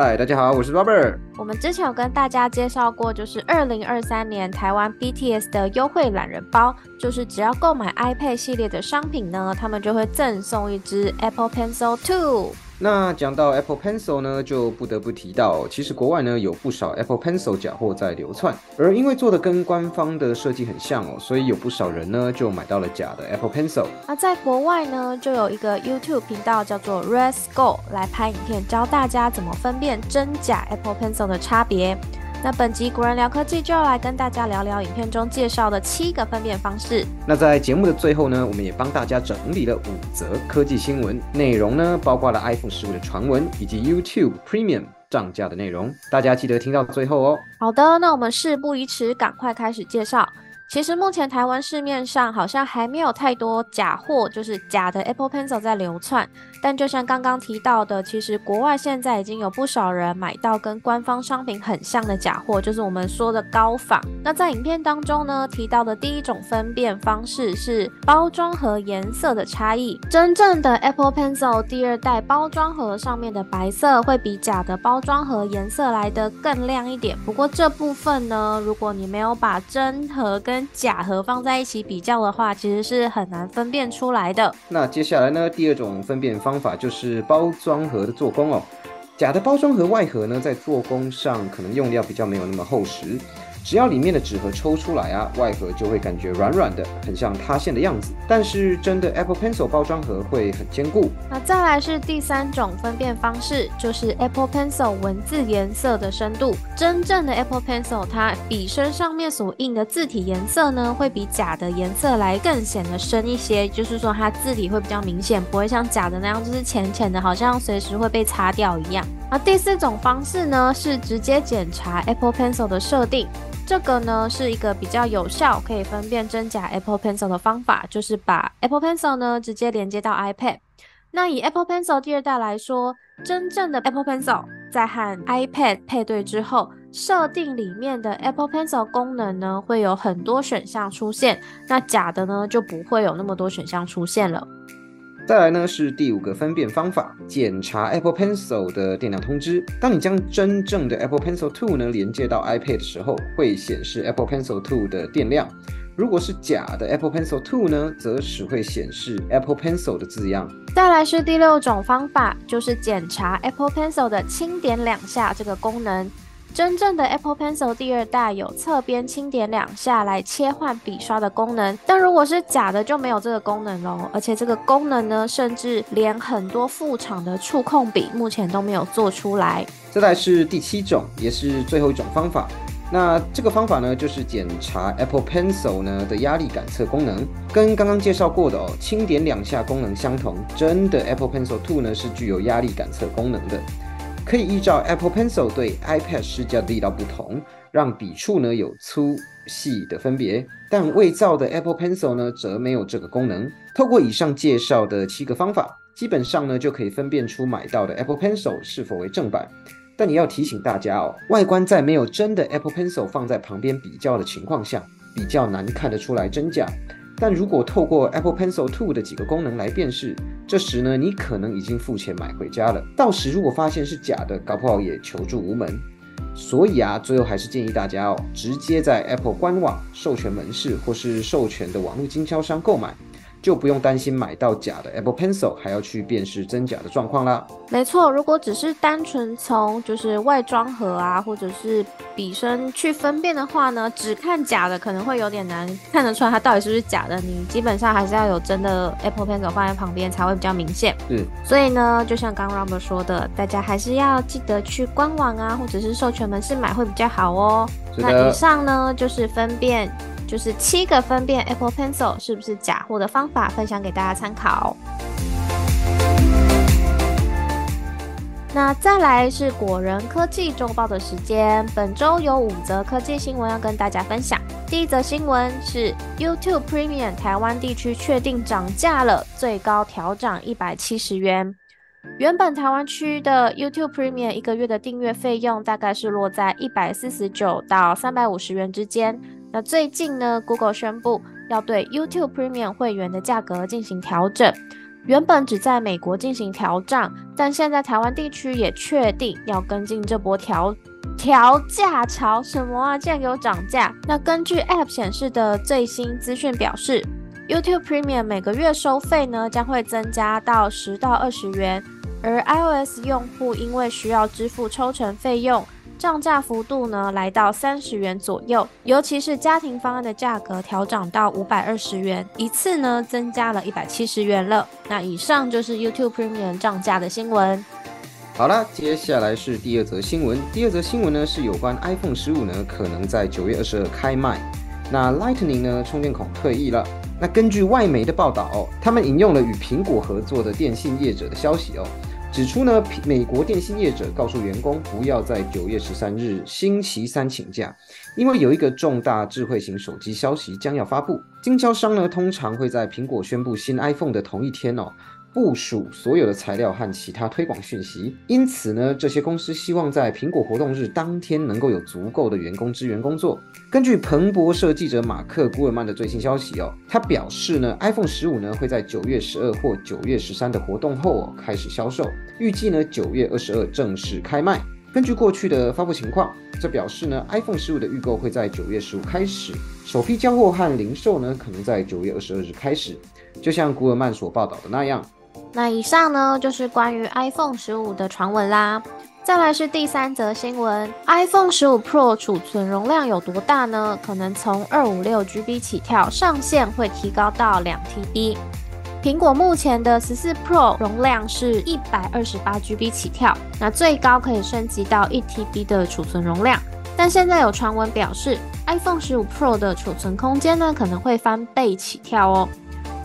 嗨，大家好，我是 Robert。我们之前有跟大家介绍过，就是二零二三年台湾 BTS 的优惠懒人包，就是只要购买 iPad 系列的商品呢，他们就会赠送一支 Apple Pencil Two。那讲到 Apple Pencil 呢，就不得不提到，其实国外呢有不少 Apple Pencil 假货在流窜，而因为做的跟官方的设计很像哦，所以有不少人呢就买到了假的 Apple Pencil。那在国外呢，就有一个 YouTube 频道叫做 Red Skull 来拍影片，教大家怎么分辨真假 Apple Pencil 的差别。那本集古人聊科技就要来跟大家聊聊影片中介绍的七个分辨方式。那在节目的最后呢，我们也帮大家整理了五则科技新闻，内容呢包括了 iPhone 十五的传闻以及 YouTube Premium 涨价的内容，大家记得听到最后哦。好的，那我们事不宜迟，赶快开始介绍。其实目前台湾市面上好像还没有太多假货，就是假的 Apple Pencil 在流窜。但就像刚刚提到的，其实国外现在已经有不少人买到跟官方商品很像的假货，就是我们说的高仿。那在影片当中呢，提到的第一种分辨方式是包装盒颜色的差异。真正的 Apple Pencil 第二代包装盒上面的白色会比假的包装盒颜色来得更亮一点。不过这部分呢，如果你没有把真盒跟假盒放在一起比较的话，其实是很难分辨出来的。那接下来呢，第二种分辨方方法就是包装盒的做工哦。假的包装盒外盒呢，在做工上可能用料比较没有那么厚实。只要里面的纸盒抽出来啊，外盒就会感觉软软的，很像塌陷的样子。但是真的 Apple Pencil 包装盒会很坚固。那再来是第三种分辨方式，就是 Apple Pencil 文字颜色的深度。真正的 Apple Pencil 它笔身上面所印的字体颜色呢，会比假的颜色来更显得深一些，就是说它字体会比较明显，不会像假的那样就是浅浅的，好像随时会被擦掉一样。而第四种方式呢，是直接检查 Apple Pencil 的设定。这个呢是一个比较有效可以分辨真假 Apple Pencil 的方法，就是把 Apple Pencil 呢直接连接到 iPad。那以 Apple Pencil 第二代来说，真正的 Apple Pencil 在和 iPad 配对之后，设定里面的 Apple Pencil 功能呢会有很多选项出现，那假的呢就不会有那么多选项出现了。再来呢是第五个分辨方法，检查 Apple Pencil 的电量通知。当你将真正的 Apple Pencil Two 呢连接到 iPad 的时候，会显示 Apple Pencil Two 的电量。如果是假的 Apple Pencil Two 呢，则只会显示 Apple Pencil 的字样。再来是第六种方法，就是检查 Apple Pencil 的轻点两下这个功能。真正的 Apple Pencil 第二代有侧边轻点两下来切换笔刷的功能，但如果是假的就没有这个功能喽。而且这个功能呢，甚至连很多副厂的触控笔目前都没有做出来。这代是第七种，也是最后一种方法。那这个方法呢，就是检查 Apple Pencil 呢的压力感测功能，跟刚刚介绍过的哦，轻点两下功能相同。真的 Apple Pencil Two 呢是具有压力感测功能的。可以依照 Apple Pencil 对 iPad 施加的力道不同，让笔触呢有粗细的分别。但伪造的 Apple Pencil 呢，则没有这个功能。透过以上介绍的七个方法，基本上呢就可以分辨出买到的 Apple Pencil 是否为正版。但也要提醒大家哦，外观在没有真的 Apple Pencil 放在旁边比较的情况下，比较难看得出来真假。但如果透过 Apple Pencil Two 的几个功能来辨识，这时呢，你可能已经付钱买回家了。到时如果发现是假的，搞不好也求助无门。所以啊，最后还是建议大家哦，直接在 Apple 官网授权门市或是授权的网络经销商购买。就不用担心买到假的 Apple Pencil 还要去辨识真假的状况啦。没错，如果只是单纯从就是外装盒啊，或者是笔身去分辨的话呢，只看假的可能会有点难看得出来它到底是不是假的。你基本上还是要有真的 Apple Pencil 放在旁边才会比较明显。是，所以呢，就像刚 Robert 说的，大家还是要记得去官网啊，或者是授权门市买会比较好哦。那以上呢就是分辨。就是七个分辨 Apple Pencil 是不是假货的方法，分享给大家参考。那再来是果仁科技周报的时间，本周有五则科技新闻要跟大家分享。第一则新闻是 YouTube Premium 台湾地区确定涨价了，最高调涨一百七十元。原本台湾区的 YouTube Premium 一个月的订阅费用大概是落在一百四十九到三百五十元之间。那最近呢，Google 宣布要对 YouTube Premium 会员的价格进行调整。原本只在美国进行调涨，但现在台湾地区也确定要跟进这波调调价潮。什么啊？竟然有涨价？那根据 App 显示的最新资讯表示，YouTube Premium 每个月收费呢将会增加到十到二十元，而 iOS 用户因为需要支付抽成费用。涨价幅度呢，来到三十元左右，尤其是家庭方案的价格调涨到五百二十元，一次呢增加了一百七十元了。那以上就是 YouTube Premium 涨价的新闻。好了，接下来是第二则新闻。第二则新闻呢是有关 iPhone 十五呢可能在九月二十二开卖。那 Lightning 呢充电孔退役了。那根据外媒的报道，他们引用了与苹果合作的电信业者的消息哦。指出呢，美国电信业者告诉员工不要在九月十三日星期三请假，因为有一个重大智慧型手机消息将要发布。经销商呢通常会在苹果宣布新 iPhone 的同一天哦。部署所有的材料和其他推广讯息，因此呢，这些公司希望在苹果活动日当天能够有足够的员工支援工作。根据彭博社记者马克·古尔曼的最新消息哦，他表示呢，iPhone 十五呢会在九月十二或九月十三的活动后哦开始销售，预计呢九月二十二正式开卖。根据过去的发布情况，这表示呢，iPhone 十五的预购会在九月十五开始，首批交货和零售呢可能在九月二十二日开始。就像古尔曼所报道的那样。那以上呢就是关于 iPhone 十五的传闻啦。再来是第三则新闻，iPhone 十五 Pro 储存容量有多大呢？可能从二五六 GB 起跳，上限会提高到两 TB。苹果目前的十四 Pro 容量是一百二十八 GB 起跳，那最高可以升级到一 TB 的储存容量。但现在有传闻表示，iPhone 十五 Pro 的储存空间呢可能会翻倍起跳哦。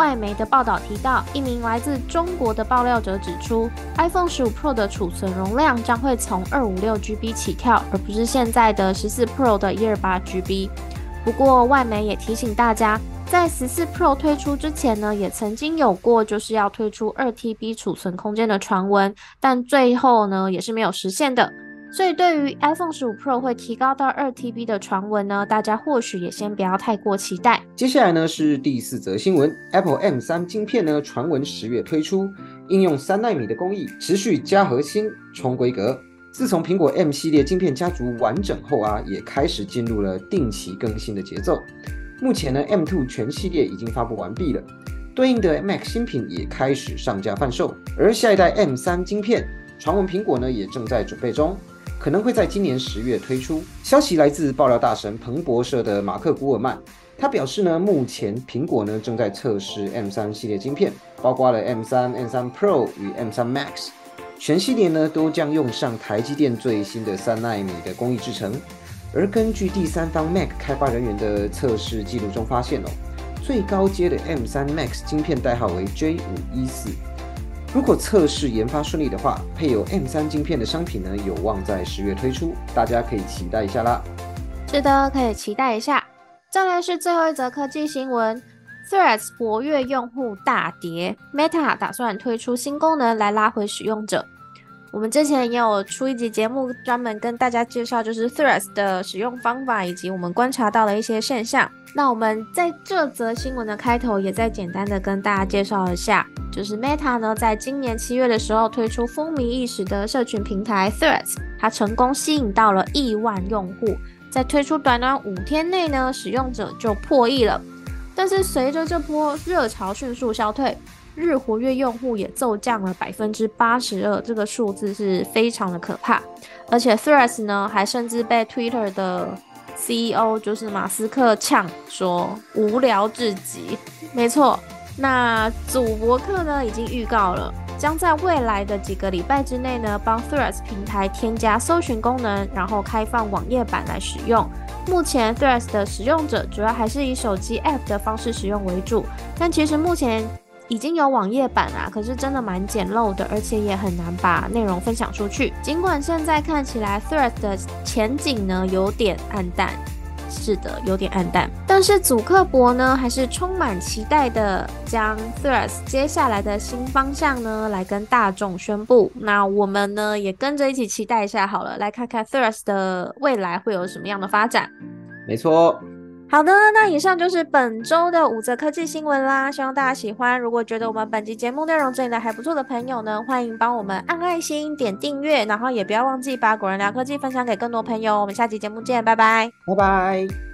外媒的报道提到，一名来自中国的爆料者指出，iPhone 十五 Pro 的储存容量将会从二五六 GB 起跳，而不是现在的十四 Pro 的一二八 GB。不过，外媒也提醒大家，在十四 Pro 推出之前呢，也曾经有过就是要推出二 TB 储存空间的传闻，但最后呢，也是没有实现的。所以，对于 iPhone 十五 Pro 会提高到二 TB 的传闻呢，大家或许也先不要太过期待。接下来呢是第四则新闻，Apple M 三晶片呢传闻十月推出，应用三纳米的工艺，持续加核心、冲规格。自从苹果 M 系列晶片家族完整后啊，也开始进入了定期更新的节奏。目前呢，M two 全系列已经发布完毕了，对应的 Mac 新品也开始上架贩售。而下一代 M 三晶片，传闻苹果呢也正在准备中。可能会在今年十月推出。消息来自爆料大神彭博社的马克·古尔曼，他表示呢，目前苹果呢正在测试 M3 系列晶片，包括了 M3、M3 Pro 与 M3 Max，全系列呢都将用上台积电最新的三纳米的工艺制成。而根据第三方 Mac 开发人员的测试记录中发现哦，最高阶的 M3 Max 晶片代号为 J514。如果测试研发顺利的话，配有 M3 晶片的商品呢，有望在十月推出，大家可以期待一下啦。是的，可以期待一下。再来是最后一则科技新闻：Threads 活跃用户大跌，Meta 打算推出新功能来拉回使用者。我们之前也有出一集节目，专门跟大家介绍就是 Threads 的使用方法，以及我们观察到的一些现象。那我们在这则新闻的开头，也再简单的跟大家介绍一下，就是 Meta 呢，在今年七月的时候推出风靡一时的社群平台 Threads，它成功吸引到了亿万用户，在推出短短五天内呢，使用者就破亿了。但是随着这波热潮迅速消退，日活跃用户也骤降了百分之八十二，这个数字是非常的可怕。而且 Threads 呢，还甚至被 Twitter 的 CEO 就是马斯克呛说无聊至极。没错，那主博客呢已经预告了，将在未来的几个礼拜之内呢，帮 Threads 平台添加搜寻功能，然后开放网页版来使用。目前 Threads 的使用者主要还是以手机 App 的方式使用为主，但其实目前。已经有网页版啦，可是真的蛮简陋的，而且也很难把内容分享出去。尽管现在看起来 Threads 的前景呢有点暗淡，是的，有点暗淡。但是祖克伯呢，还是充满期待的将 Threads 接下来的新方向呢，来跟大众宣布。那我们呢，也跟着一起期待一下好了，来看看 Threads 的未来会有什么样的发展。没错。好的，那以上就是本周的五则科技新闻啦，希望大家喜欢。如果觉得我们本期节目内容整理的还不错的朋友呢，欢迎帮我们按爱心、点订阅，然后也不要忘记把果仁聊科技分享给更多朋友。我们下期节目见，拜拜，拜拜。